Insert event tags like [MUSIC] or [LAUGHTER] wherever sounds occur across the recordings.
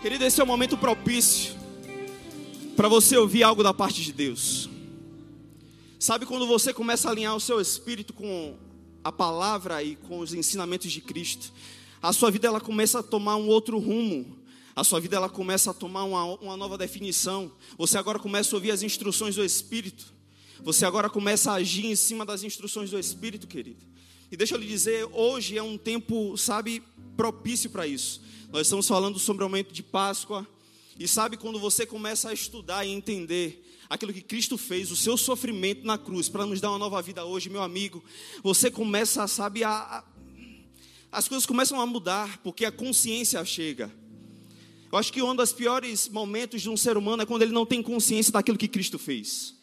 Querido, esse é o momento propício para você ouvir algo da parte de Deus. Sabe quando você começa a alinhar o seu espírito com a palavra e com os ensinamentos de Cristo, a sua vida ela começa a tomar um outro rumo. A sua vida ela começa a tomar uma, uma nova definição. Você agora começa a ouvir as instruções do Espírito. Você agora começa a agir em cima das instruções do Espírito, querido. E deixa eu lhe dizer, hoje é um tempo, sabe, propício para isso. Nós estamos falando sobre o momento de Páscoa. E sabe quando você começa a estudar e entender aquilo que Cristo fez, o seu sofrimento na cruz, para nos dar uma nova vida hoje, meu amigo, você começa, sabe, a, a, as coisas começam a mudar, porque a consciência chega. Eu acho que um dos piores momentos de um ser humano é quando ele não tem consciência daquilo que Cristo fez.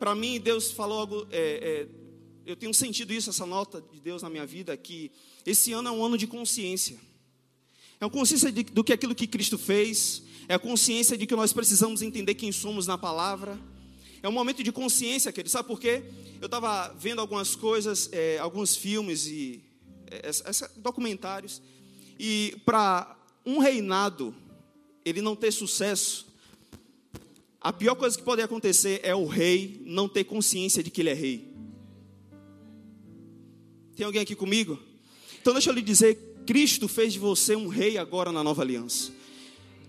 Para mim, Deus falou algo, é, é, eu tenho sentido isso, essa nota de Deus na minha vida, que esse ano é um ano de consciência. É uma consciência de, do que aquilo que Cristo fez, é a consciência de que nós precisamos entender quem somos na palavra. É um momento de consciência, querido. Sabe por quê? Eu estava vendo algumas coisas, é, alguns filmes e é, essa, documentários. E para um reinado ele não ter sucesso, a pior coisa que pode acontecer é o rei não ter consciência de que ele é rei. Tem alguém aqui comigo? Então deixa eu lhe dizer, Cristo fez de você um rei agora na nova aliança.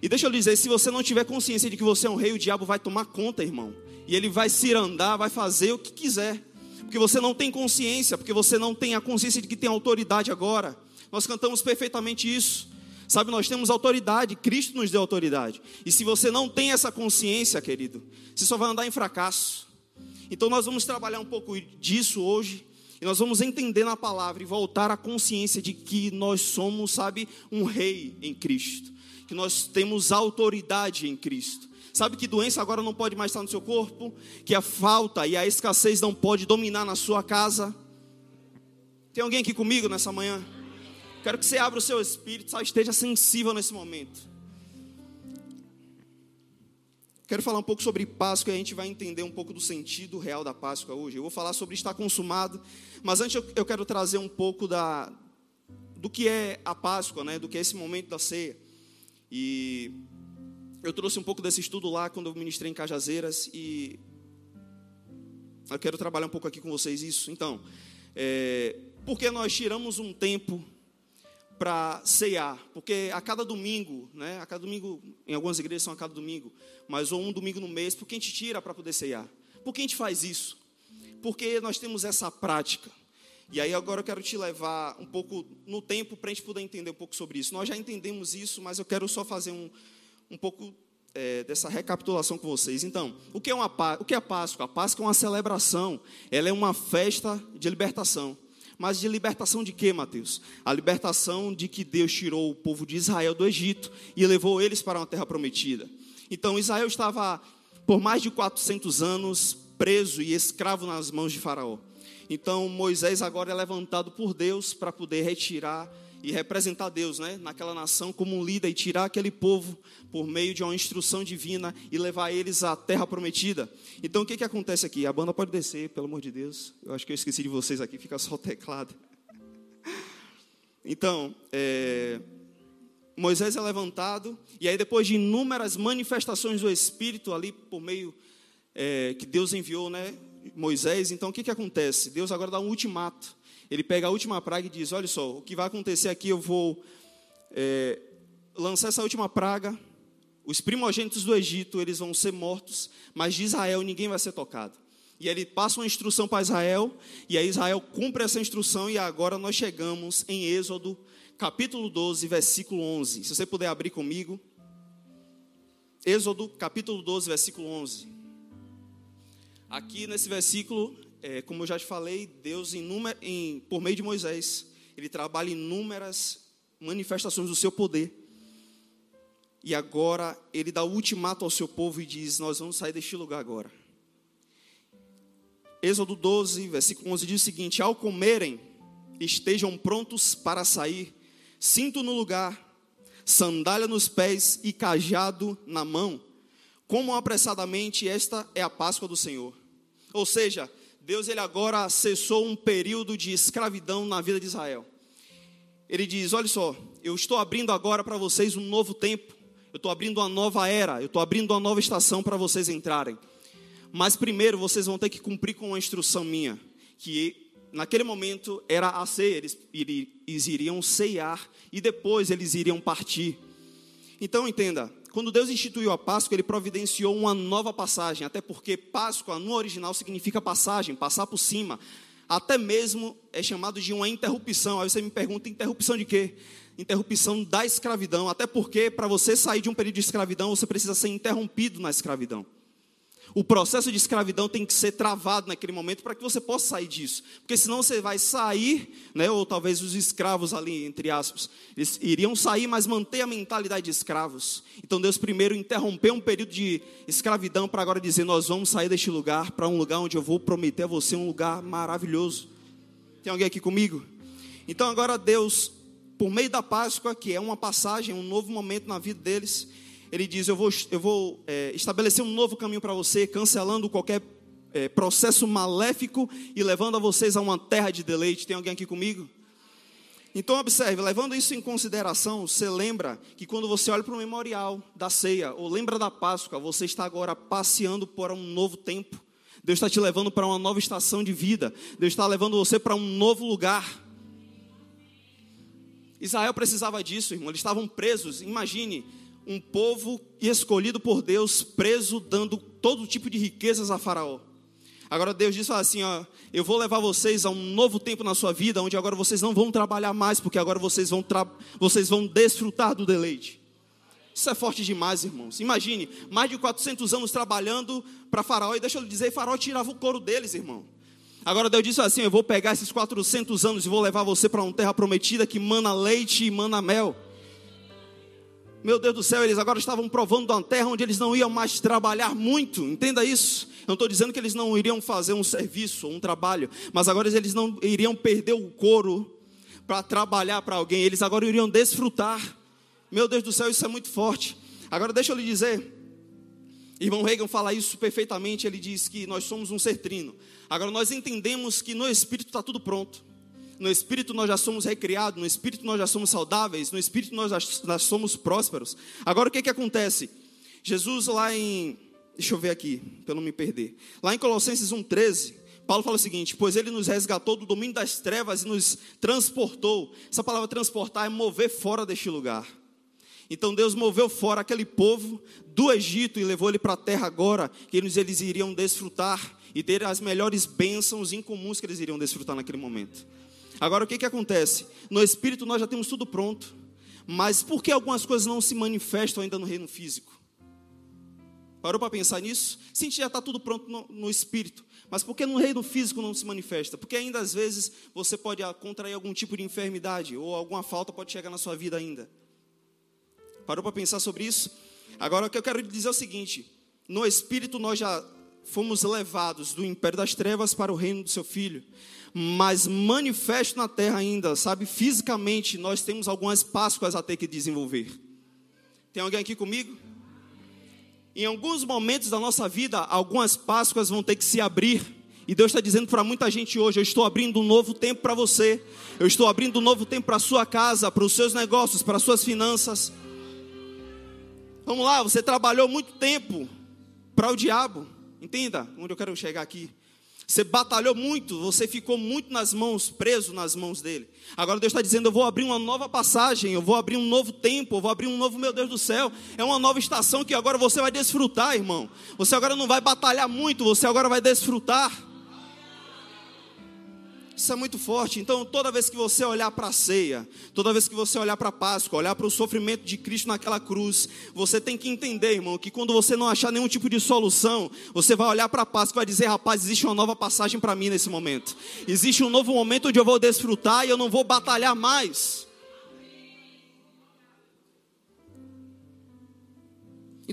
E deixa eu lhe dizer, se você não tiver consciência de que você é um rei, o diabo vai tomar conta, irmão. E ele vai se andar, vai fazer o que quiser. Porque você não tem consciência, porque você não tem a consciência de que tem autoridade agora. Nós cantamos perfeitamente isso. Sabe, nós temos autoridade, Cristo nos deu autoridade. E se você não tem essa consciência, querido, você só vai andar em fracasso. Então nós vamos trabalhar um pouco disso hoje. E nós vamos entender na palavra e voltar à consciência de que nós somos, sabe, um rei em Cristo. Que nós temos autoridade em Cristo. Sabe que doença agora não pode mais estar no seu corpo? Que a falta e a escassez não pode dominar na sua casa? Tem alguém aqui comigo nessa manhã? Quero que você abra o seu espírito, só esteja sensível nesse momento. Quero falar um pouco sobre Páscoa e a gente vai entender um pouco do sentido real da Páscoa hoje. Eu vou falar sobre estar consumado, mas antes eu quero trazer um pouco da, do que é a Páscoa, né, do que é esse momento da ceia. E eu trouxe um pouco desse estudo lá quando eu ministrei em Cajazeiras e eu quero trabalhar um pouco aqui com vocês isso. Então, é, porque nós tiramos um tempo para ceiar, porque a cada domingo, né, a cada domingo, em algumas igrejas são a cada domingo, mas ou um domingo no mês, por que a gente tira para poder ceiar? Por que a gente faz isso? Porque nós temos essa prática. E aí agora eu quero te levar um pouco no tempo para a gente poder entender um pouco sobre isso. Nós já entendemos isso, mas eu quero só fazer um, um pouco é, dessa recapitulação com vocês. Então, o que, é uma, o que é a Páscoa? A Páscoa é uma celebração, ela é uma festa de libertação. Mas de libertação de quê, Mateus? A libertação de que Deus tirou o povo de Israel do Egito e levou eles para uma terra prometida. Então Israel estava por mais de 400 anos preso e escravo nas mãos de Faraó. Então Moisés agora é levantado por Deus para poder retirar e representar Deus, né, naquela nação como um líder e tirar aquele povo por meio de uma instrução divina e levar eles à terra prometida. Então o que que acontece aqui? A banda pode descer, pelo amor de Deus. Eu acho que eu esqueci de vocês aqui, fica só o teclado. Então, é, Moisés é levantado e aí depois de inúmeras manifestações do Espírito ali por meio é, que Deus enviou, né, Moisés. Então o que que acontece? Deus agora dá um ultimato ele pega a última praga e diz: Olha só, o que vai acontecer aqui, eu vou é, lançar essa última praga. Os primogênitos do Egito, eles vão ser mortos, mas de Israel ninguém vai ser tocado. E ele passa uma instrução para Israel, e aí Israel cumpre essa instrução, e agora nós chegamos em Êxodo, capítulo 12, versículo 11. Se você puder abrir comigo. Êxodo, capítulo 12, versículo 11. Aqui nesse versículo, é, como eu já te falei, Deus, em, por meio de Moisés, ele trabalha inúmeras manifestações do seu poder. E agora ele dá o ultimato ao seu povo e diz: Nós vamos sair deste lugar agora. Êxodo 12, versículo 11 diz o seguinte: Ao comerem, estejam prontos para sair, cinto no lugar, sandália nos pés e cajado na mão. Como apressadamente esta é a Páscoa do Senhor. Ou seja, Deus ele agora cessou um período de escravidão na vida de Israel. Ele diz: Olha só, eu estou abrindo agora para vocês um novo tempo. eu estou abrindo uma nova era, eu estou abrindo uma nova estação para vocês entrarem. Mas primeiro vocês vão ter que cumprir com uma instrução minha, que naquele momento era a ceia, eles, eles iriam ceiar e depois eles iriam partir. Então entenda, quando Deus instituiu a Páscoa, ele providenciou uma nova passagem, até porque Páscoa no original significa passagem, passar por cima. Até mesmo é chamado de uma interrupção. Aí você me pergunta, interrupção de quê? Interrupção da escravidão. Até porque para você sair de um período de escravidão, você precisa ser interrompido na escravidão. O processo de escravidão tem que ser travado naquele momento para que você possa sair disso. Porque senão você vai sair, né, ou talvez os escravos ali, entre aspas, eles iriam sair, mas manter a mentalidade de escravos. Então Deus primeiro interrompeu um período de escravidão para agora dizer: Nós vamos sair deste lugar para um lugar onde eu vou prometer a você um lugar maravilhoso. Tem alguém aqui comigo? Então agora Deus, por meio da Páscoa, que é uma passagem, um novo momento na vida deles, ele diz: Eu vou, eu vou é, estabelecer um novo caminho para você, cancelando qualquer é, processo maléfico e levando a vocês a uma terra de deleite. Tem alguém aqui comigo? Então, observe, levando isso em consideração, você lembra que quando você olha para o memorial da ceia, ou lembra da Páscoa, você está agora passeando por um novo tempo. Deus está te levando para uma nova estação de vida. Deus está levando você para um novo lugar. Israel precisava disso, irmão. Eles estavam presos. Imagine, um povo escolhido por Deus, preso, dando todo tipo de riquezas a Faraó. Agora Deus diz assim: ó, eu vou levar vocês a um novo tempo na sua vida, onde agora vocês não vão trabalhar mais, porque agora vocês vão, vocês vão desfrutar do deleite. Isso é forte demais, irmãos. Imagine, mais de 400 anos trabalhando para Faraó, e deixa eu dizer, Faraó tirava o couro deles, irmão. Agora Deus disse assim: Eu vou pegar esses 400 anos e vou levar você para uma terra prometida que mana leite e mana mel. Meu Deus do céu, eles agora estavam provando uma terra onde eles não iam mais trabalhar muito, entenda isso. Eu não estou dizendo que eles não iriam fazer um serviço, um trabalho, mas agora eles não iriam perder o couro para trabalhar para alguém, eles agora iriam desfrutar. Meu Deus do céu, isso é muito forte. Agora deixa eu lhe dizer, irmão Reagan fala isso perfeitamente, ele diz que nós somos um ser trino. Agora nós entendemos que no Espírito está tudo pronto. No espírito nós já somos recriados, no espírito nós já somos saudáveis, no espírito nós já, somos prósperos. Agora o que, que acontece? Jesus lá em. Deixa eu ver aqui, para não me perder. Lá em Colossenses 1,13, Paulo fala o seguinte: Pois ele nos resgatou do domínio das trevas e nos transportou. Essa palavra transportar é mover fora deste lugar. Então Deus moveu fora aquele povo do Egito e levou ele para a terra agora, que eles, eles iriam desfrutar e ter as melhores bênçãos incomuns que eles iriam desfrutar naquele momento. Agora o que, que acontece? No espírito nós já temos tudo pronto, mas por que algumas coisas não se manifestam ainda no reino físico? Parou para pensar nisso? Sim, já está tudo pronto no, no, espírito, mas por que no reino físico não se manifesta? Porque ainda às vezes você pode contrair algum tipo de enfermidade ou alguma falta pode chegar na sua vida ainda. Parou para pensar sobre isso? Agora o que eu quero dizer é o seguinte: no espírito nós já fomos levados do império das trevas para o reino do seu filho mas manifesto na terra ainda, sabe? Fisicamente, nós temos algumas Páscoas a ter que desenvolver. Tem alguém aqui comigo? Em alguns momentos da nossa vida, algumas Páscoas vão ter que se abrir. E Deus está dizendo para muita gente hoje: Eu estou abrindo um novo tempo para você. Eu estou abrindo um novo tempo para a sua casa, para os seus negócios, para as suas finanças. Vamos lá, você trabalhou muito tempo para o diabo. Entenda onde eu quero chegar aqui. Você batalhou muito, você ficou muito nas mãos, preso nas mãos dele. Agora Deus está dizendo: eu vou abrir uma nova passagem, eu vou abrir um novo tempo, eu vou abrir um novo, meu Deus do céu. É uma nova estação que agora você vai desfrutar, irmão. Você agora não vai batalhar muito, você agora vai desfrutar. Isso é muito forte. Então, toda vez que você olhar para a ceia, toda vez que você olhar para a Páscoa, olhar para o sofrimento de Cristo naquela cruz, você tem que entender, irmão, que quando você não achar nenhum tipo de solução, você vai olhar para a Páscoa e vai dizer: rapaz, existe uma nova passagem para mim nesse momento. Existe um novo momento onde eu vou desfrutar e eu não vou batalhar mais.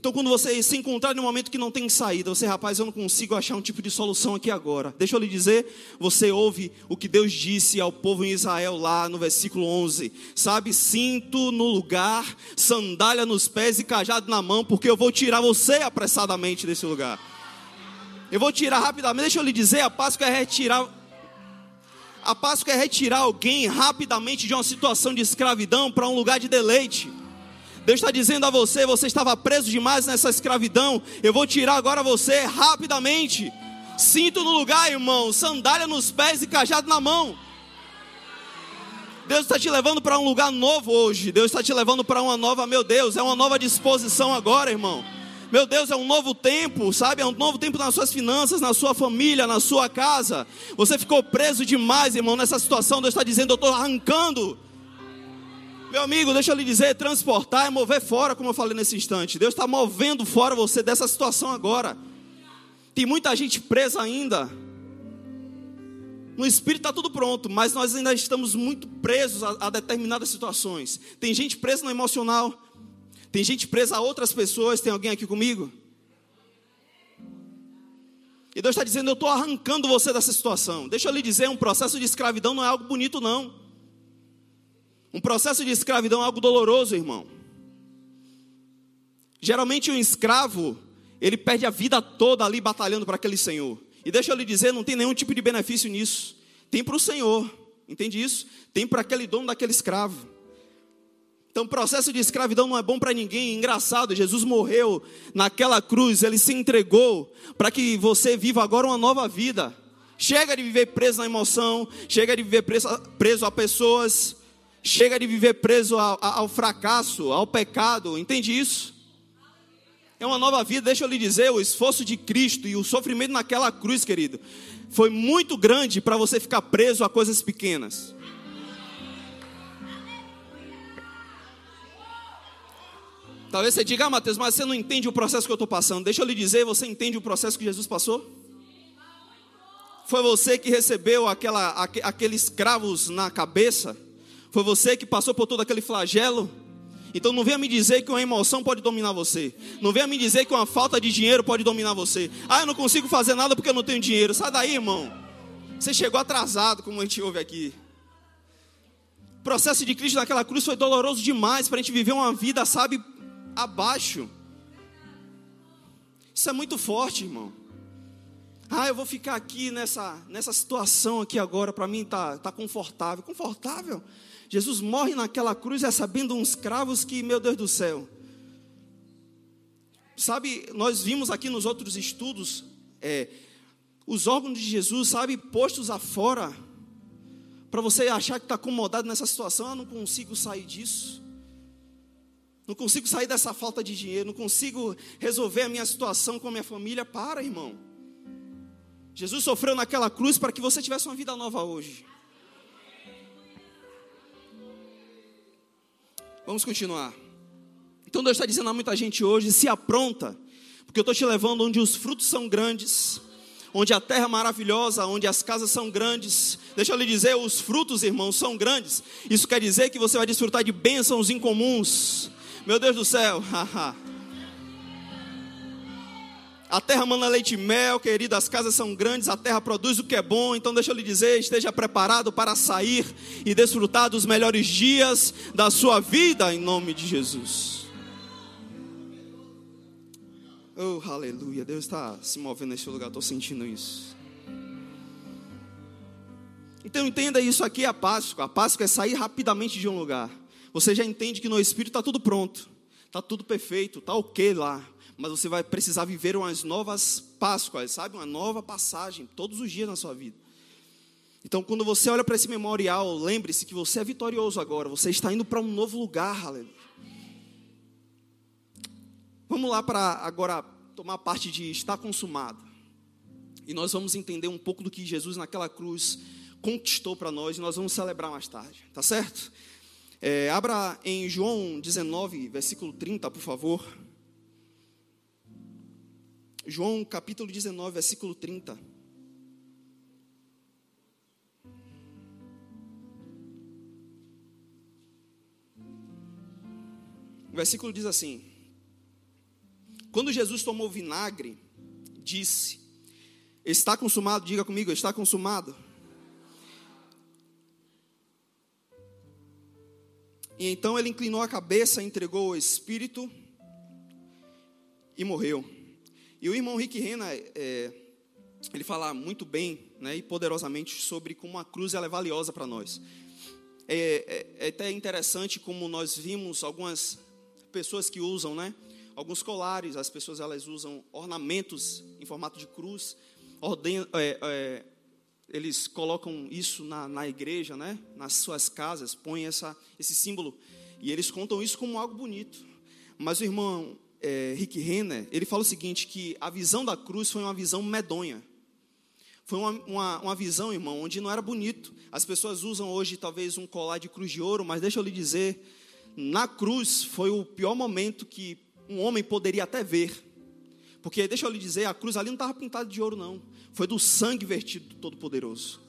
Então, quando você se encontrar num momento que não tem saída, você, rapaz, eu não consigo achar um tipo de solução aqui agora. Deixa eu lhe dizer, você ouve o que Deus disse ao povo em Israel lá no versículo 11: Sabe, cinto no lugar, sandália nos pés e cajado na mão, porque eu vou tirar você apressadamente desse lugar. Eu vou tirar rapidamente. Deixa eu lhe dizer, a Páscoa é retirar. A Páscoa é retirar alguém rapidamente de uma situação de escravidão para um lugar de deleite. Deus está dizendo a você: você estava preso demais nessa escravidão. Eu vou tirar agora você rapidamente. Cinto no lugar, irmão. Sandália nos pés e cajado na mão. Deus está te levando para um lugar novo hoje. Deus está te levando para uma nova, meu Deus, é uma nova disposição agora, irmão. Meu Deus, é um novo tempo, sabe? É um novo tempo nas suas finanças, na sua família, na sua casa. Você ficou preso demais, irmão, nessa situação. Deus está dizendo: Eu estou arrancando meu amigo, deixa eu lhe dizer: transportar é mover fora, como eu falei nesse instante. Deus está movendo fora você dessa situação agora. Tem muita gente presa ainda. No espírito está tudo pronto, mas nós ainda estamos muito presos a, a determinadas situações. Tem gente presa no emocional, tem gente presa a outras pessoas. Tem alguém aqui comigo? E Deus está dizendo: Eu estou arrancando você dessa situação. Deixa eu lhe dizer: um processo de escravidão não é algo bonito, não. Um processo de escravidão é algo doloroso, irmão. Geralmente um escravo, ele perde a vida toda ali batalhando para aquele senhor. E deixa eu lhe dizer, não tem nenhum tipo de benefício nisso. Tem para o senhor, entende isso? Tem para aquele dono daquele escravo. Então, processo de escravidão não é bom para ninguém. Engraçado, Jesus morreu naquela cruz, ele se entregou para que você viva agora uma nova vida. Chega de viver preso na emoção, chega de viver preso, preso a pessoas, chega de viver preso ao, ao fracasso, ao pecado, entende isso? É uma nova vida, deixa eu lhe dizer, o esforço de Cristo e o sofrimento naquela cruz, querido, foi muito grande para você ficar preso a coisas pequenas. Talvez você diga, ah, Mateus, mas você não entende o processo que eu estou passando. Deixa eu lhe dizer, você entende o processo que Jesus passou? Foi você que recebeu aqueles cravos na cabeça? Foi você que passou por todo aquele flagelo. Então não venha me dizer que uma emoção pode dominar você. Não venha me dizer que uma falta de dinheiro pode dominar você. Ah, eu não consigo fazer nada porque eu não tenho dinheiro. Sai daí, irmão. Você chegou atrasado, como a gente ouve aqui. O processo de Cristo naquela cruz foi doloroso demais para a gente viver uma vida, sabe, abaixo. Isso é muito forte, irmão. Ah, eu vou ficar aqui nessa, nessa situação aqui agora, para mim tá, tá confortável. Confortável? Jesus morre naquela cruz recebendo uns cravos que, meu Deus do céu. Sabe, nós vimos aqui nos outros estudos, é, os órgãos de Jesus, sabe, postos afora, para você achar que está acomodado nessa situação, eu não consigo sair disso. Não consigo sair dessa falta de dinheiro, não consigo resolver a minha situação com a minha família. Para, irmão. Jesus sofreu naquela cruz para que você tivesse uma vida nova hoje. Vamos continuar. Então Deus está dizendo a muita gente hoje: se apronta, porque eu estou te levando onde os frutos são grandes, onde a terra é maravilhosa, onde as casas são grandes. Deixa eu lhe dizer: os frutos, irmãos, são grandes. Isso quer dizer que você vai desfrutar de bênçãos incomuns. Meu Deus do céu, [LAUGHS] haha. A terra manda leite e mel, querido, as casas são grandes, a terra produz o que é bom. Então, deixa eu lhe dizer: esteja preparado para sair e desfrutar dos melhores dias da sua vida, em nome de Jesus. Oh, aleluia. Deus está se movendo nesse lugar, estou sentindo isso. Então, entenda isso aqui é a Páscoa. A Páscoa é sair rapidamente de um lugar. Você já entende que no Espírito está tudo pronto, está tudo perfeito, está ok lá mas você vai precisar viver umas novas Páscoas, sabe? Uma nova passagem todos os dias na sua vida. Então, quando você olha para esse memorial, lembre-se que você é vitorioso agora, você está indo para um novo lugar, aleluia. Vamos lá para agora tomar parte de estar consumado. E nós vamos entender um pouco do que Jesus naquela cruz conquistou para nós e nós vamos celebrar mais tarde, tá certo? É, abra em João 19, versículo 30, por favor. João capítulo 19, versículo 30. O versículo diz assim: Quando Jesus tomou vinagre, disse: Está consumado, diga comigo, está consumado. E então ele inclinou a cabeça, entregou o espírito e morreu. E o irmão Rick Rena, é, ele fala muito bem né, e poderosamente sobre como a cruz ela é valiosa para nós. É, é, é, até interessante como nós vimos algumas pessoas que usam, né? Alguns colares, as pessoas elas usam ornamentos em formato de cruz. Orden, é, é, eles colocam isso na, na igreja, né? Nas suas casas, põem essa, esse símbolo. E eles contam isso como algo bonito. Mas o irmão é, Rick Renner, ele fala o seguinte, que a visão da cruz foi uma visão medonha. Foi uma, uma, uma, visão, irmão, onde não era bonito. As pessoas usam hoje talvez um colar de cruz de ouro, mas deixa eu lhe dizer, na cruz foi o pior momento que um homem poderia até ver. Porque, deixa eu lhe dizer, a cruz ali não estava pintada de ouro, não. Foi do sangue vertido do Todo-Poderoso.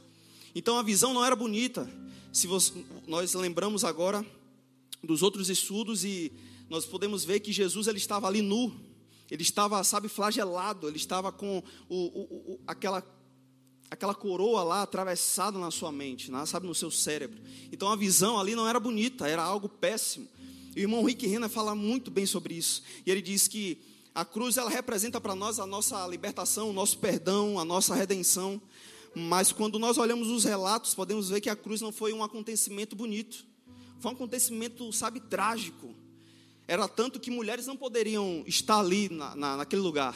Então a visão não era bonita. Se você, nós lembramos agora dos outros estudos e nós podemos ver que Jesus ele estava ali nu. Ele estava, sabe, flagelado. Ele estava com o, o, o, aquela aquela coroa lá atravessada na sua mente, sabe, no seu cérebro. Então a visão ali não era bonita, era algo péssimo. E o irmão Rick Renner fala muito bem sobre isso. E ele diz que a cruz ela representa para nós a nossa libertação, o nosso perdão, a nossa redenção. Mas quando nós olhamos os relatos, podemos ver que a cruz não foi um acontecimento bonito. Foi um acontecimento, sabe, trágico. Era tanto que mulheres não poderiam estar ali na, na, naquele lugar.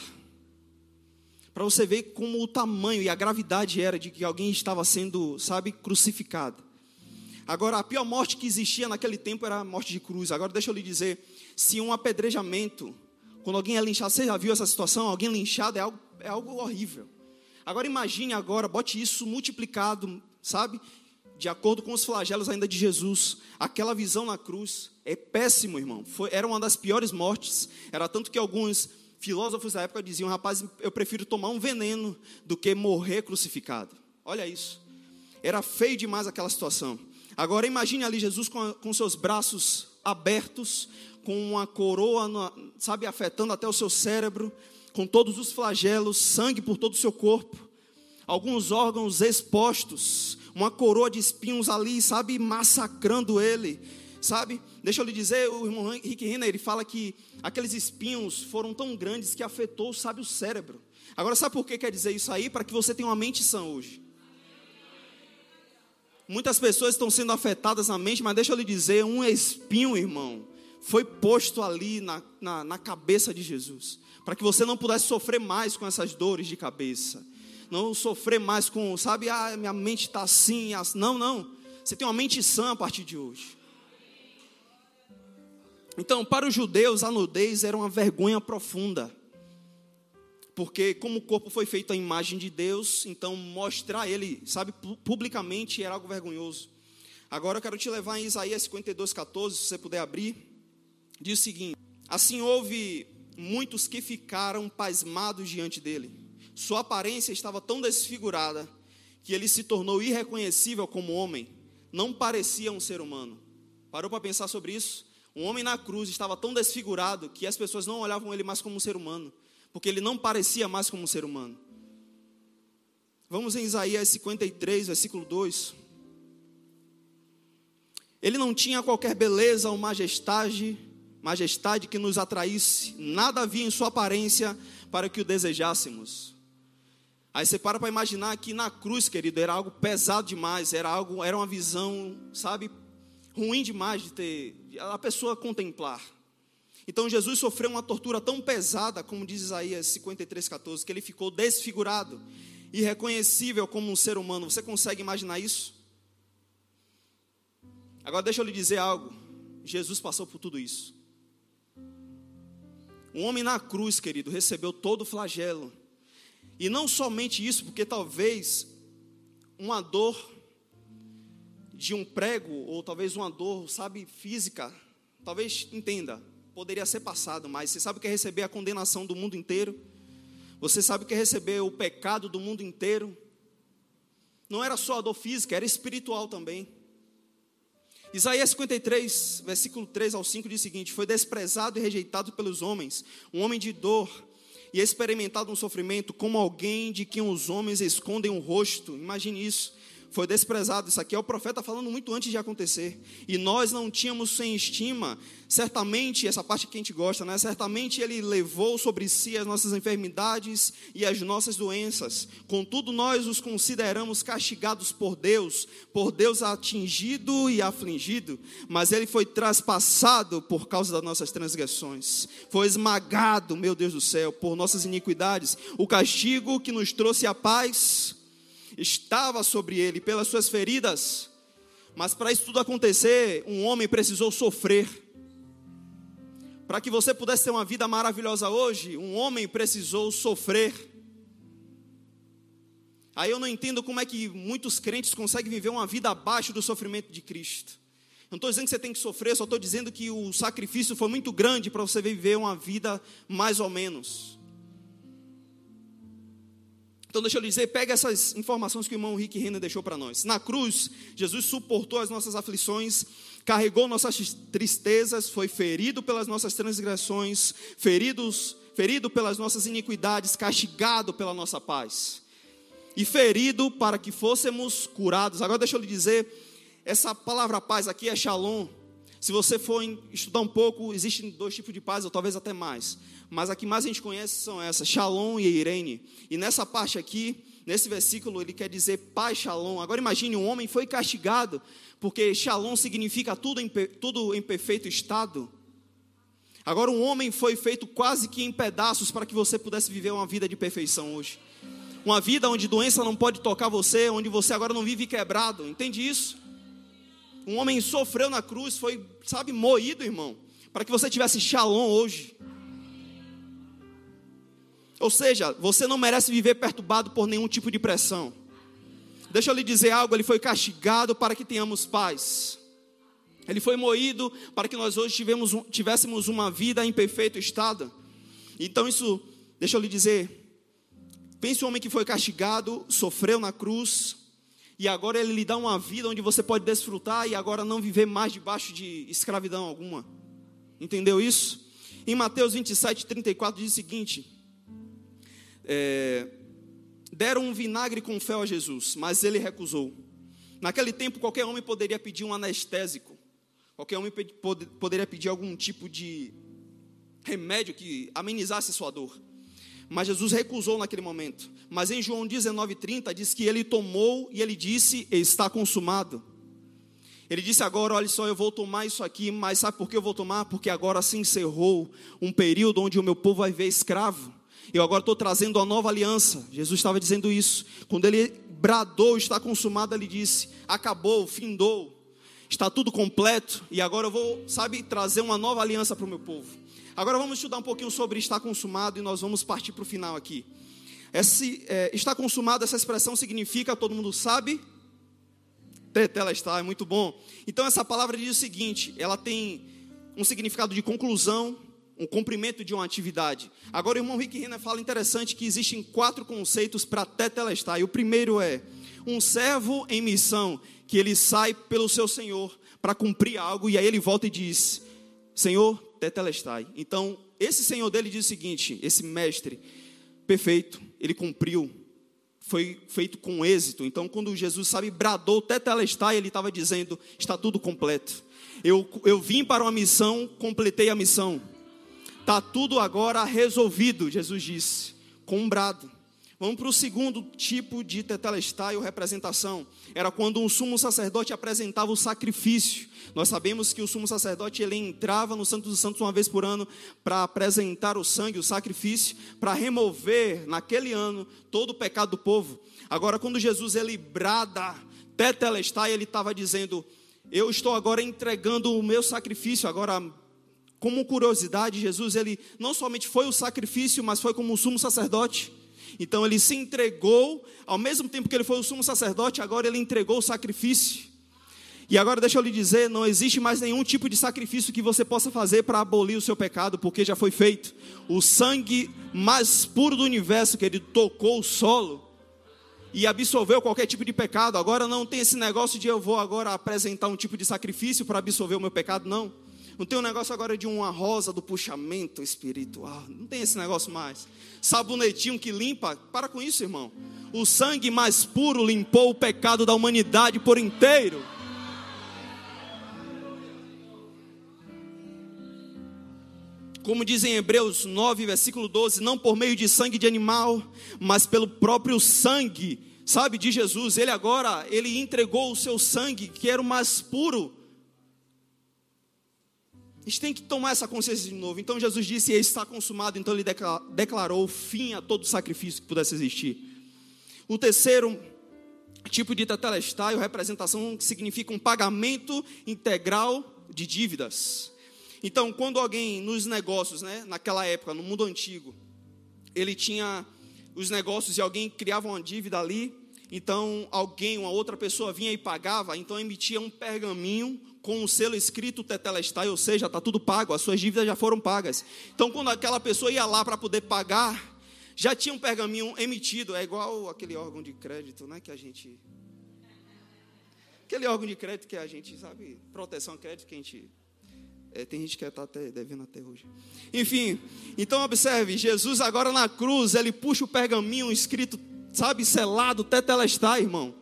Para você ver como o tamanho e a gravidade era de que alguém estava sendo, sabe, crucificado. Agora, a pior morte que existia naquele tempo era a morte de cruz. Agora, deixa eu lhe dizer: se um apedrejamento, quando alguém é linchado, você já viu essa situação? Alguém linchado é algo, é algo horrível. Agora, imagine agora, bote isso multiplicado, sabe? De acordo com os flagelos ainda de Jesus. Aquela visão na cruz é péssimo, irmão. Foi, era uma das piores mortes. Era tanto que alguns filósofos da época diziam: rapaz, eu prefiro tomar um veneno do que morrer crucificado. Olha isso. Era feio demais aquela situação. Agora imagine ali Jesus com, com seus braços abertos, com uma coroa, sabe, afetando até o seu cérebro, com todos os flagelos, sangue por todo o seu corpo, alguns órgãos expostos, uma coroa de espinhos ali, sabe, massacrando ele, sabe? Deixa eu lhe dizer, o irmão Rick Renner, ele fala que aqueles espinhos foram tão grandes que afetou, sabe, o cérebro. Agora, sabe por que quer dizer isso aí? Para que você tenha uma mente sã hoje. Muitas pessoas estão sendo afetadas na mente, mas deixa eu lhe dizer: um espinho, irmão, foi posto ali na, na, na cabeça de Jesus, para que você não pudesse sofrer mais com essas dores de cabeça, não sofrer mais com, sabe, ah, minha mente está assim, assim. Não, não. Você tem uma mente sã a partir de hoje. Então, para os judeus, a nudez era uma vergonha profunda. Porque como o corpo foi feito à imagem de Deus, então mostrar ele, sabe, publicamente era algo vergonhoso. Agora eu quero te levar em Isaías 52, 14, se você puder abrir. Diz o seguinte: Assim houve muitos que ficaram pasmados diante dele. Sua aparência estava tão desfigurada que ele se tornou irreconhecível como homem. Não parecia um ser humano. Parou para pensar sobre isso? Um homem na cruz estava tão desfigurado que as pessoas não olhavam ele mais como um ser humano porque ele não parecia mais como um ser humano. Vamos em Isaías 53, versículo 2. Ele não tinha qualquer beleza ou majestade, majestade que nos atraísse, nada havia em sua aparência para que o desejássemos. Aí você para para imaginar que na cruz, querido, era algo pesado demais, era algo, era uma visão, sabe, ruim demais de ter a pessoa contemplar. Então Jesus sofreu uma tortura tão pesada, como diz Isaías 53,14, que ele ficou desfigurado, irreconhecível como um ser humano. Você consegue imaginar isso? Agora deixa eu lhe dizer algo. Jesus passou por tudo isso. Um homem na cruz, querido, recebeu todo o flagelo. E não somente isso, porque talvez uma dor de um prego, ou talvez uma dor, sabe, física, talvez entenda, poderia ser passado, mas você sabe o que é receber a condenação do mundo inteiro? Você sabe o que é receber o pecado do mundo inteiro? Não era só a dor física, era espiritual também. Isaías 53, versículo 3 ao 5 diz o seguinte: Foi desprezado e rejeitado pelos homens, um homem de dor e experimentado um sofrimento, como alguém de quem os homens escondem o rosto. Imagine isso. Foi desprezado. Isso aqui é o profeta falando muito antes de acontecer. E nós não tínhamos sem estima. Certamente, essa parte que a gente gosta, né? Certamente ele levou sobre si as nossas enfermidades e as nossas doenças. Contudo, nós os consideramos castigados por Deus, por Deus atingido e afligido. Mas ele foi traspassado por causa das nossas transgressões. Foi esmagado, meu Deus do céu, por nossas iniquidades. O castigo que nos trouxe a paz estava sobre ele pelas suas feridas. Mas para isso tudo acontecer, um homem precisou sofrer. Para que você pudesse ter uma vida maravilhosa hoje, um homem precisou sofrer. Aí eu não entendo como é que muitos crentes conseguem viver uma vida abaixo do sofrimento de Cristo. Não estou dizendo que você tem que sofrer, só estou dizendo que o sacrifício foi muito grande para você viver uma vida mais ou menos. Então, deixa eu lhe dizer, pega essas informações que o irmão Rick Renner deixou para nós. Na cruz, Jesus suportou as nossas aflições, carregou nossas tristezas, foi ferido pelas nossas transgressões, feridos, ferido pelas nossas iniquidades, castigado pela nossa paz. E ferido para que fôssemos curados. Agora, deixa eu lhe dizer, essa palavra paz aqui é shalom. Se você for estudar um pouco, existem dois tipos de paz, ou talvez até mais mas a que mais a gente conhece são essas, Shalom e Irene. E nessa parte aqui, nesse versículo, ele quer dizer Pai Shalom. Agora imagine, um homem foi castigado, porque Shalom significa tudo em, tudo em perfeito estado. Agora um homem foi feito quase que em pedaços para que você pudesse viver uma vida de perfeição hoje. Uma vida onde doença não pode tocar você, onde você agora não vive quebrado. Entende isso? Um homem sofreu na cruz, foi, sabe, moído, irmão, para que você tivesse Shalom hoje. Ou seja, você não merece viver perturbado por nenhum tipo de pressão. Deixa eu lhe dizer algo: ele foi castigado para que tenhamos paz. Ele foi moído para que nós hoje tivemos, tivéssemos uma vida em perfeito estado. Então, isso, deixa eu lhe dizer: pense um homem que foi castigado, sofreu na cruz, e agora ele lhe dá uma vida onde você pode desfrutar e agora não viver mais debaixo de escravidão alguma. Entendeu isso? Em Mateus 27, 34 diz o seguinte é, deram um vinagre com fel a Jesus, mas ele recusou. Naquele tempo, qualquer homem poderia pedir um anestésico, qualquer homem poderia pedir algum tipo de remédio que amenizasse sua dor. Mas Jesus recusou naquele momento. Mas em João 19:30 diz que ele tomou e ele disse: "Está consumado". Ele disse agora, olha só, eu vou tomar isso aqui, mas sabe por que eu vou tomar? Porque agora se encerrou um período onde o meu povo vai ver escravo. Eu agora estou trazendo a nova aliança. Jesus estava dizendo isso. Quando ele bradou, está consumado, ele disse: acabou, findou, está tudo completo. E agora eu vou, sabe, trazer uma nova aliança para o meu povo. Agora vamos estudar um pouquinho sobre está consumado e nós vamos partir para o final aqui. Esse, é, está consumado, essa expressão significa, todo mundo sabe? Tetela está, é muito bom. Então essa palavra diz o seguinte: ela tem um significado de conclusão, um cumprimento de uma atividade. Agora o irmão Rick Renner fala interessante que existem quatro conceitos para tetelestai. O primeiro é um servo em missão, que ele sai pelo seu senhor para cumprir algo e aí ele volta e diz: Senhor, tetelestai. Então, esse senhor dele diz o seguinte: esse mestre, perfeito, ele cumpriu, foi feito com êxito. Então, quando Jesus, sabe, bradou tetelestai, ele estava dizendo: está tudo completo. Eu, eu vim para uma missão, completei a missão. Está tudo agora resolvido, Jesus disse, com um brado. Vamos para o segundo tipo de tetelestai ou representação. Era quando um sumo sacerdote apresentava o sacrifício. Nós sabemos que o sumo sacerdote ele entrava no Santo dos Santos uma vez por ano para apresentar o sangue, o sacrifício, para remover naquele ano todo o pecado do povo. Agora, quando Jesus ele brada tetelestai, ele estava dizendo: Eu estou agora entregando o meu sacrifício, agora como curiosidade, Jesus ele não somente foi o sacrifício, mas foi como o sumo sacerdote. Então ele se entregou, ao mesmo tempo que ele foi o sumo sacerdote, agora ele entregou o sacrifício. E agora deixa eu lhe dizer, não existe mais nenhum tipo de sacrifício que você possa fazer para abolir o seu pecado, porque já foi feito. O sangue mais puro do universo que ele tocou o solo e absolveu qualquer tipo de pecado. Agora não tem esse negócio de eu vou agora apresentar um tipo de sacrifício para absolver o meu pecado, não Não tem um negócio agora de uma rosa do puxamento espiritual. Não tem esse negócio mais. Sabonetinho que limpa. Para com isso, irmão. O sangue mais puro limpou o pecado da humanidade por inteiro. Como diz em Hebreus 9, versículo 12: Não por meio de sangue de animal, mas pelo próprio sangue, sabe, de Jesus. Ele agora, ele entregou o seu sangue, que era o mais puro. A gente tem que tomar essa consciência de novo. Então Jesus disse: Está consumado. Então ele declarou fim a todo sacrifício que pudesse existir. O terceiro tipo de tetelestai, representação, significa um pagamento integral de dívidas. Então, quando alguém nos negócios, né, naquela época, no mundo antigo, ele tinha os negócios e alguém criava uma dívida ali, então alguém, uma outra pessoa vinha e pagava, então emitia um pergaminho com o selo escrito tetelestai, ou seja, está tudo pago, as suas dívidas já foram pagas. Então, quando aquela pessoa ia lá para poder pagar, já tinha um pergaminho emitido, é igual aquele órgão de crédito, né, que a gente aquele órgão de crédito que a gente sabe, proteção a crédito que a gente é, tem gente que está até devendo até hoje. Enfim, então observe, Jesus agora na cruz, ele puxa o pergaminho escrito, sabe, selado, tetelestai, irmão.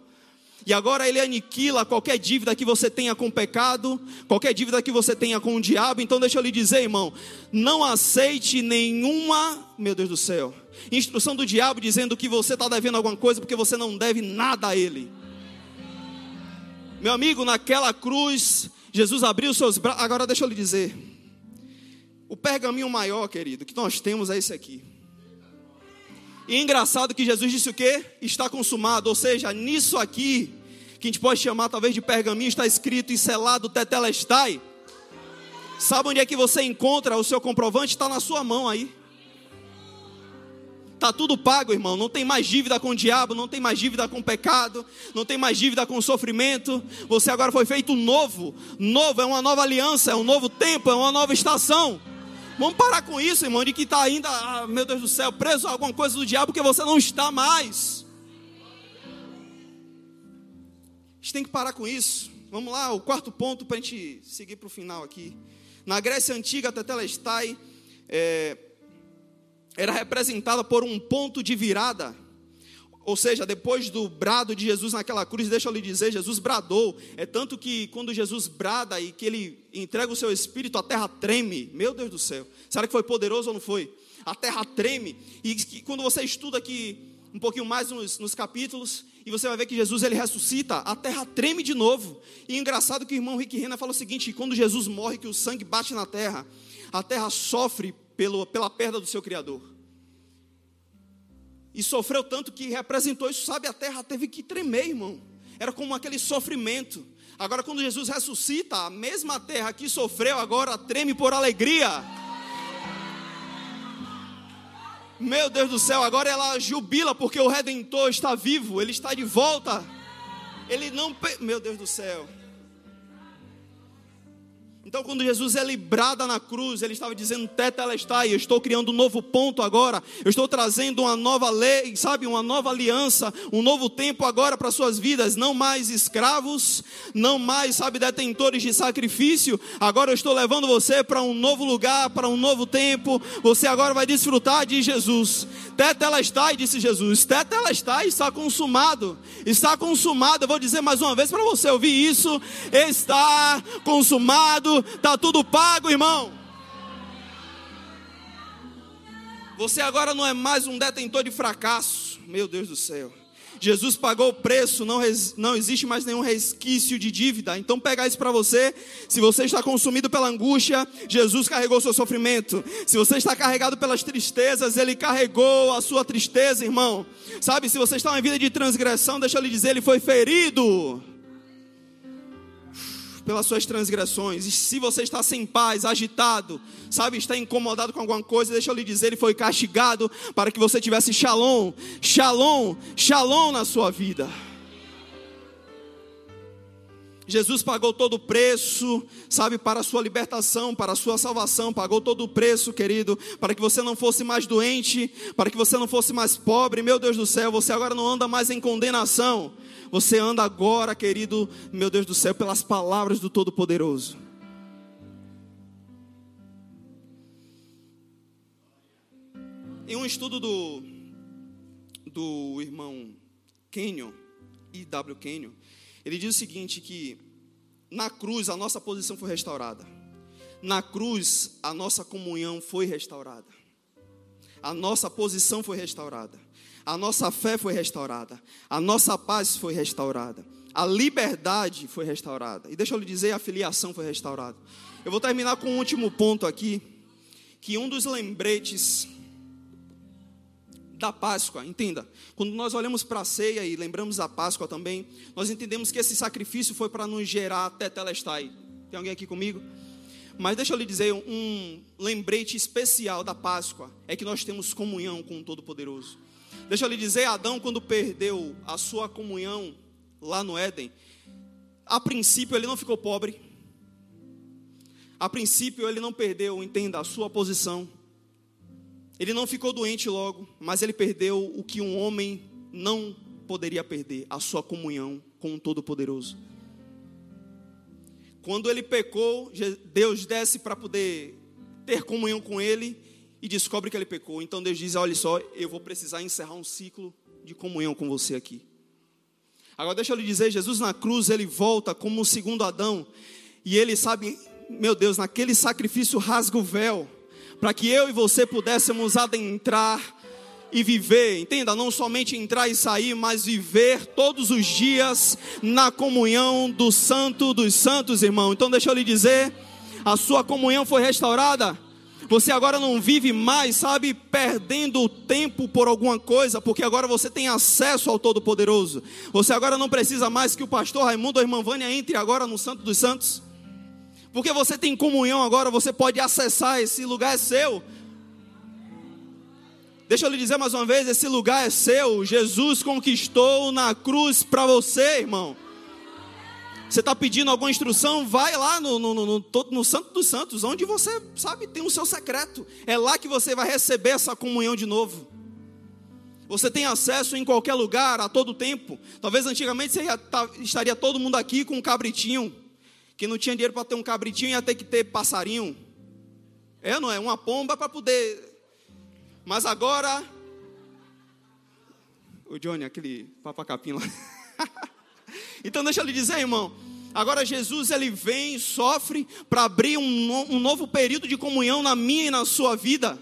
E agora ele aniquila qualquer dívida que você tenha com o pecado, qualquer dívida que você tenha com o diabo. Então deixa eu lhe dizer, irmão, não aceite nenhuma, meu Deus do céu, instrução do diabo dizendo que você está devendo alguma coisa porque você não deve nada a ele. Meu amigo, naquela cruz, Jesus abriu seus braços. Agora deixa eu lhe dizer. O pergaminho maior, querido, que nós temos é esse aqui. E engraçado que Jesus disse o quê? Está consumado. Ou seja, nisso aqui, que a gente pode chamar talvez de pergaminho, está escrito e selado tetelestai. Sabe onde é que você encontra o seu comprovante? Está na sua mão aí. Está tudo pago, irmão. Não tem mais dívida com o diabo, não tem mais dívida com o pecado, não tem mais dívida com o sofrimento. Você agora foi feito novo. Novo, é uma nova aliança, é um novo tempo, é uma nova estação. Vamos parar com isso, irmão, de que está ainda, ah, meu Deus do céu, preso a alguma coisa do diabo, porque você não está mais. A gente tem que parar com isso. Vamos lá, o quarto ponto para a gente seguir para o final aqui. Na Grécia Antiga, Tetelestai, é, era representada por um ponto de virada. Ou seja, depois do brado de Jesus naquela cruz, deixa eu lhe dizer, Jesus bradou. É tanto que quando Jesus brada e que ele entrega o seu espírito, a terra treme. Meu Deus do céu. Será que foi poderoso ou não foi? A terra treme. E que, quando você estuda aqui um pouquinho mais nos, nos, capítulos, e você vai ver que Jesus ele ressuscita, a terra treme de novo. E engraçado que o irmão Rick Renner fala o seguinte: quando Jesus morre, que o sangue bate na terra, a terra sofre pelo, pela perda do seu Criador. E sofreu tanto que representou isso, sabe? A terra teve que tremer, irmão. Era como aquele sofrimento. Agora, quando Jesus ressuscita, a mesma terra que sofreu agora treme por alegria. Meu Deus do céu, agora ela jubila porque o Redentor está vivo, ele está de volta. Ele não. Meu Deus do céu. Então, quando Jesus é librado na cruz, ele estava dizendo: Tetelestai, eu estou criando um novo ponto agora, eu estou trazendo uma nova lei, sabe, uma nova aliança, um novo tempo agora para suas vidas, não mais escravos, não mais, sabe, detentores de sacrifício. Agora eu estou levando você para um novo lugar, para um novo tempo. Você agora vai desfrutar de Jesus. Tetelestai, disse Jesus: Tetelestai está consumado, está consumado. Eu vou dizer mais uma vez para você ouvir isso: está consumado está tudo pago, irmão. Você agora não é mais um detentor de fracasso, meu Deus do céu. Jesus pagou o preço, não, não existe mais nenhum resquício de dívida. Então pega isso para você. Se você está consumido pela angústia, Jesus carregou o seu sofrimento. Se você está carregado pelas tristezas, Ele carregou a sua tristeza, irmão. Sabe, se você está em vida de transgressão, deixa eu lhe dizer, Ele foi ferido pelas suas transgressões. E se você está sem paz, agitado, sabe, está incomodado com alguma coisa, deixa eu lhe dizer, ele foi castigado para que você tivesse shalom, shalom, shalom na sua vida. Jesus pagou todo o preço, sabe, para a sua libertação, para a sua salvação, pagou todo o preço, querido, para que você não fosse mais doente, para que você não fosse mais pobre, meu Deus do céu, você agora não anda mais em condenação, você anda agora, querido, meu Deus do céu, pelas palavras do Todo-Poderoso. Em um estudo do, do irmão Kenyon, I.W. Kenyon, ele diz o seguinte, que na cruz a nossa posição foi restaurada. Na cruz a nossa comunhão foi restaurada. A nossa posição foi restaurada. A nossa fé foi restaurada. A nossa paz foi restaurada. A liberdade foi restaurada. E deixa eu lhe dizer, a filiação foi restaurada. Eu vou terminar com um último ponto aqui, que um dos lembretes da Páscoa, entenda, quando nós olhamos para a ceia e lembramos da Páscoa também, nós entendemos que esse sacrifício foi para nos gerar tetelestai. Tem alguém aqui comigo? Mas deixa eu lhe dizer, um lembrete especial da Páscoa é que nós temos comunhão com o Todo-Poderoso. Deixa eu lhe dizer, Adão, quando perdeu a sua comunhão lá no Éden, a princípio ele não ficou pobre, a princípio ele não perdeu, entenda, a sua posição, ele não ficou doente logo, mas ele perdeu o que um homem não poderia perder: a sua comunhão com o Todo-Poderoso. Quando ele pecou, Deus desce para poder ter comunhão com ele e descobre que ele pecou. Então Deus diz: Olha só, eu vou precisar encerrar um ciclo de comunhão com você aqui. Agora deixa eu lhe dizer: Jesus na cruz, ele volta como o segundo Adão, e ele sabe, meu Deus, naquele sacrifício rasga o véu para que eu e você pudéssemos adentrar e viver, entenda, não somente entrar e sair, mas viver todos os dias na comunhão do Santo dos Santos, irmão. Então, deixa eu lhe dizer: a sua comunhão foi restaurada. Você agora não vive mais, sabe, perdendo tempo por alguma coisa, porque agora você tem acesso ao Todo-Poderoso. Você agora não precisa mais que o pastor Raimundo ou a irmã Vânia entre agora no Santo dos Santos. Porque você tem comunhão agora, você pode acessar, esse lugar é seu. Deixa eu lhe dizer mais uma vez: esse lugar é seu. Jesus conquistou na cruz para você, irmão. Você está pedindo alguma instrução? Vai lá no, no, no, no, Santo dos Santos, onde você sabe tem o seu secreto. É lá que você vai receber essa comunhão de novo. Você tem acesso em qualquer lugar, a todo tempo. Talvez antigamente você tá, estaria todo mundo aqui com um cabritinho que não tinha dinheiro para ter um cabritinho ia ter que ter passarinho. É, não é? Uma pomba para poder. Mas agora. O Johnny, aquele papacapim lá. [LAUGHS] então deixa eu lhe dizer, irmão. Agora Jesus ele vem, sofre para abrir um, um novo período de comunhão na minha e na sua vida.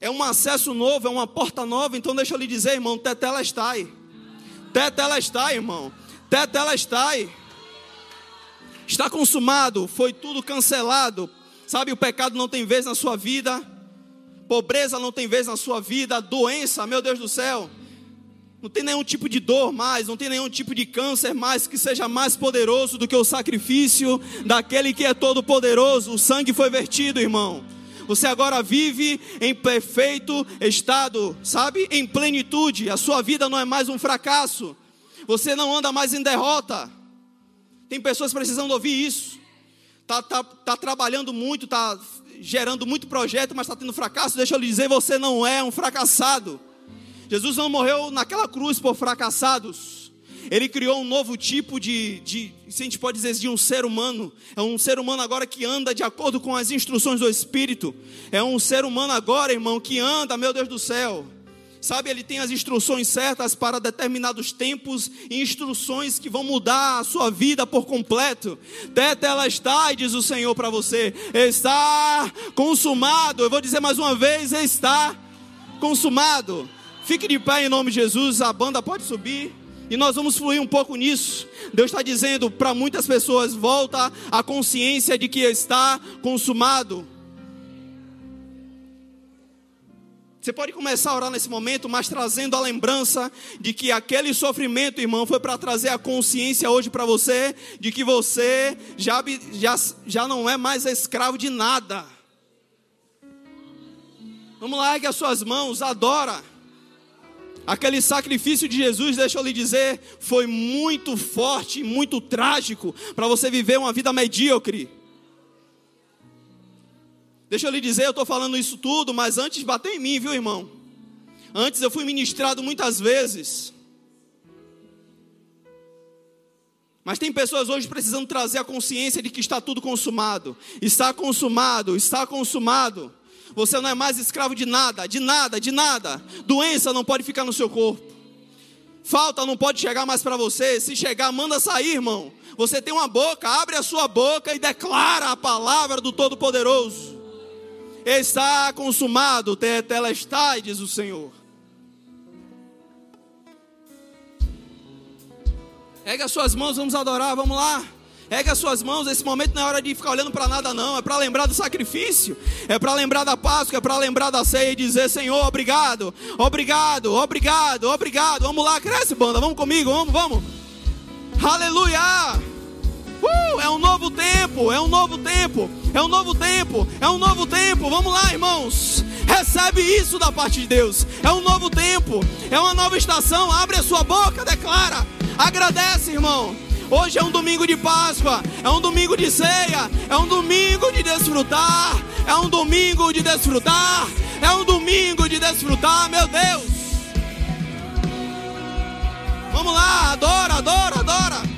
É um acesso novo, é uma porta nova. Então deixa eu lhe dizer, irmão, tetela está aí. Tetela está, irmão. Tetela está. Aí. Está consumado, foi tudo cancelado. Sabe, o pecado não tem vez na sua vida, pobreza não tem vez na sua vida, doença, meu Deus do céu. Não tem nenhum tipo de dor mais, não tem nenhum tipo de câncer mais que seja mais poderoso do que o sacrifício daquele que é todo poderoso. O sangue foi vertido, irmão. Você agora vive em perfeito estado, sabe? Em plenitude. A sua vida não é mais um fracasso. Você não anda mais em derrota. Tem pessoas precisando ouvir isso. Tá, tá, tá trabalhando muito, tá gerando muito projeto, mas está tendo fracasso. Deixa eu lhe dizer, você não é um fracassado. Jesus não morreu naquela cruz por fracassados. Ele criou um novo tipo de, de, se a gente pode dizer, de um ser humano. É um ser humano agora que anda de acordo com as instruções do Espírito. É um ser humano agora, irmão, que anda, meu Deus do céu, Sabe, ele tem as instruções certas para determinados tempos instruções que vão mudar a sua vida por completo. Teta ela está, e diz o Senhor para você: está consumado. Eu vou dizer mais uma vez: está consumado. Fique de pé em nome de Jesus, a banda pode subir. E nós vamos fluir um pouco nisso. Deus está dizendo para muitas pessoas: volta a consciência de que está consumado. Você pode começar a orar nesse momento, mas trazendo a lembrança de que aquele sofrimento, irmão, foi para trazer a consciência hoje para você de que você já, já, já não é mais escravo de nada. Vamos lá, ergue as suas mãos, adora. Aquele sacrifício de Jesus, deixa eu lhe dizer, foi muito forte, muito trágico para você viver uma vida medíocre. Deixa eu lhe dizer, eu estou falando isso tudo, mas antes bateu em mim, viu, irmão? Antes eu fui ministrado muitas vezes. Mas tem pessoas hoje precisando trazer a consciência de que está tudo consumado. Está consumado, está consumado. Você não é mais escravo de nada, de nada, de nada. Doença não pode ficar no seu corpo. Falta não pode chegar mais para você. Se chegar, manda sair, irmão. Você tem uma boca, abre a sua boca e declara a palavra do Todo-Poderoso. Está consumado, tetelestai, diz o Senhor. Pega as suas mãos, vamos adorar, vamos lá. Pega as suas mãos, esse momento não é hora de ficar olhando para nada, não. É para lembrar do sacrifício, é para lembrar da Páscoa, é para lembrar da ceia e dizer: Senhor, obrigado, obrigado, obrigado, obrigado. Vamos lá, cresce, banda, vamos comigo, vamos, vamos. Aleluia! Uh, é um novo tempo, é um novo tempo, é um novo tempo, é um novo tempo. Vamos lá, irmãos. Recebe isso da parte de Deus. É um novo tempo, é uma nova estação. Abre a sua boca, declara. Agradece, irmão. Hoje é um domingo de Páscoa, é um domingo de ceia, é um domingo de desfrutar, é um domingo de desfrutar, é um domingo de desfrutar, meu Deus. Vamos lá, adora, adora, adora.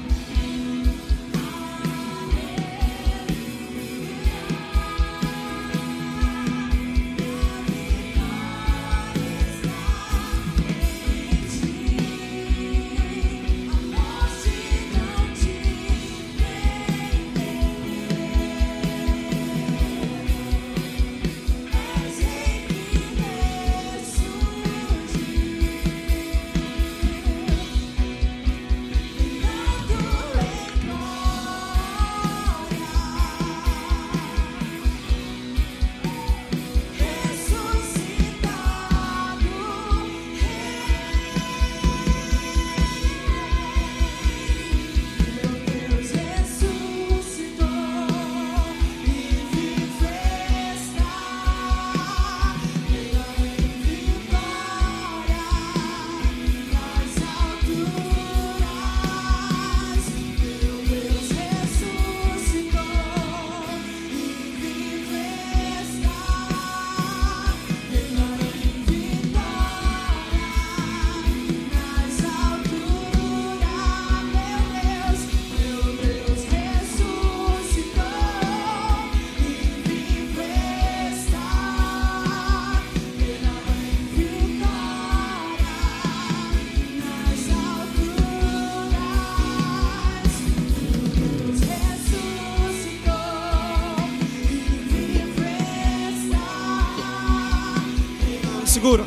Segura.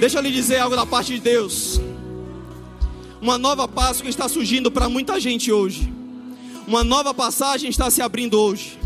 Deixa eu lhe dizer algo da parte de Deus. Uma nova Páscoa está surgindo para muita gente hoje. Uma nova passagem está se abrindo hoje.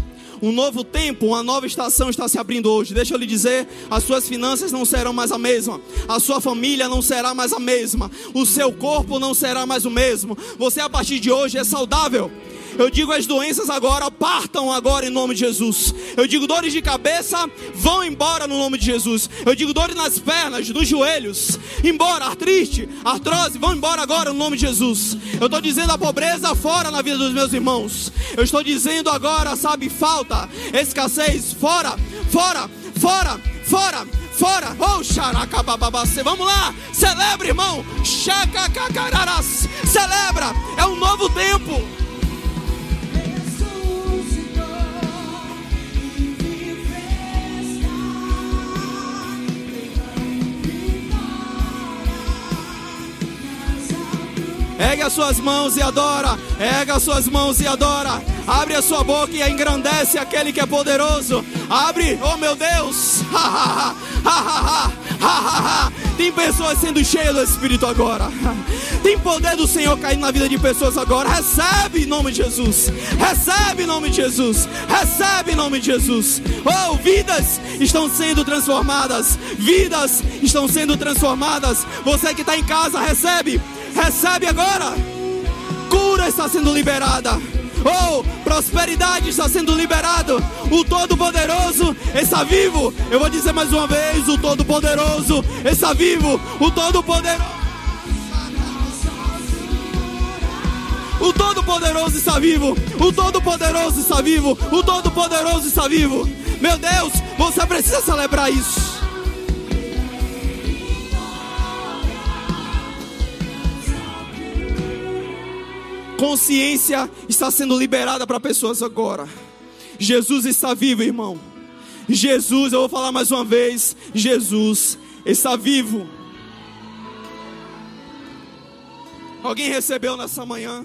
Um novo tempo, uma nova estação está se abrindo hoje. Deixa eu lhe dizer: as suas finanças não serão mais a mesma, a sua família não será mais a mesma, o seu corpo não será mais o mesmo. Você a partir de hoje é saudável. Eu digo as doenças agora, partam agora em nome de Jesus. Eu digo dores de cabeça, vão embora no nome de Jesus. Eu digo dores nas pernas, nos joelhos, embora, artrite, artrose, vão embora agora no nome de Jesus. Eu estou dizendo a pobreza fora na vida dos meus irmãos. Eu estou dizendo agora, sabe, falta, escassez, fora, fora, fora, fora, fora. Oh, xaracabababacê. Vamos lá, celebra, irmão. Xacacacararas. Celebra, é um novo tempo. Ergue as suas mãos e adora. Ergue as suas mãos e adora. Abre a sua boca e engrandece aquele que é poderoso. Abre, oh meu Deus. Tem pessoas sendo cheias do Espírito agora. [LAUGHS] Tem poder do Senhor caindo na vida de pessoas agora. Recebe em nome de Jesus. Recebe em nome de Jesus. Recebe em nome de Jesus. Oh, vidas estão sendo transformadas. Vidas estão sendo transformadas. Você que está em casa, recebe. Recebe agora. Cura está sendo liberada. Oh, prosperidade está sendo liberado. O Todo-Poderoso está vivo. Eu vou dizer mais uma vez: o Todo-Poderoso está vivo. O Todo-Poderoso. O Todo-Poderoso está vivo. O Todo-Poderoso está vivo. O Todo-Poderoso está vivo. Meu Deus, você precisa celebrar isso. Consciência está sendo liberada para pessoas agora. Jesus está vivo, irmão. Jesus, eu vou falar mais uma vez: Jesus está vivo. Alguém recebeu nessa manhã?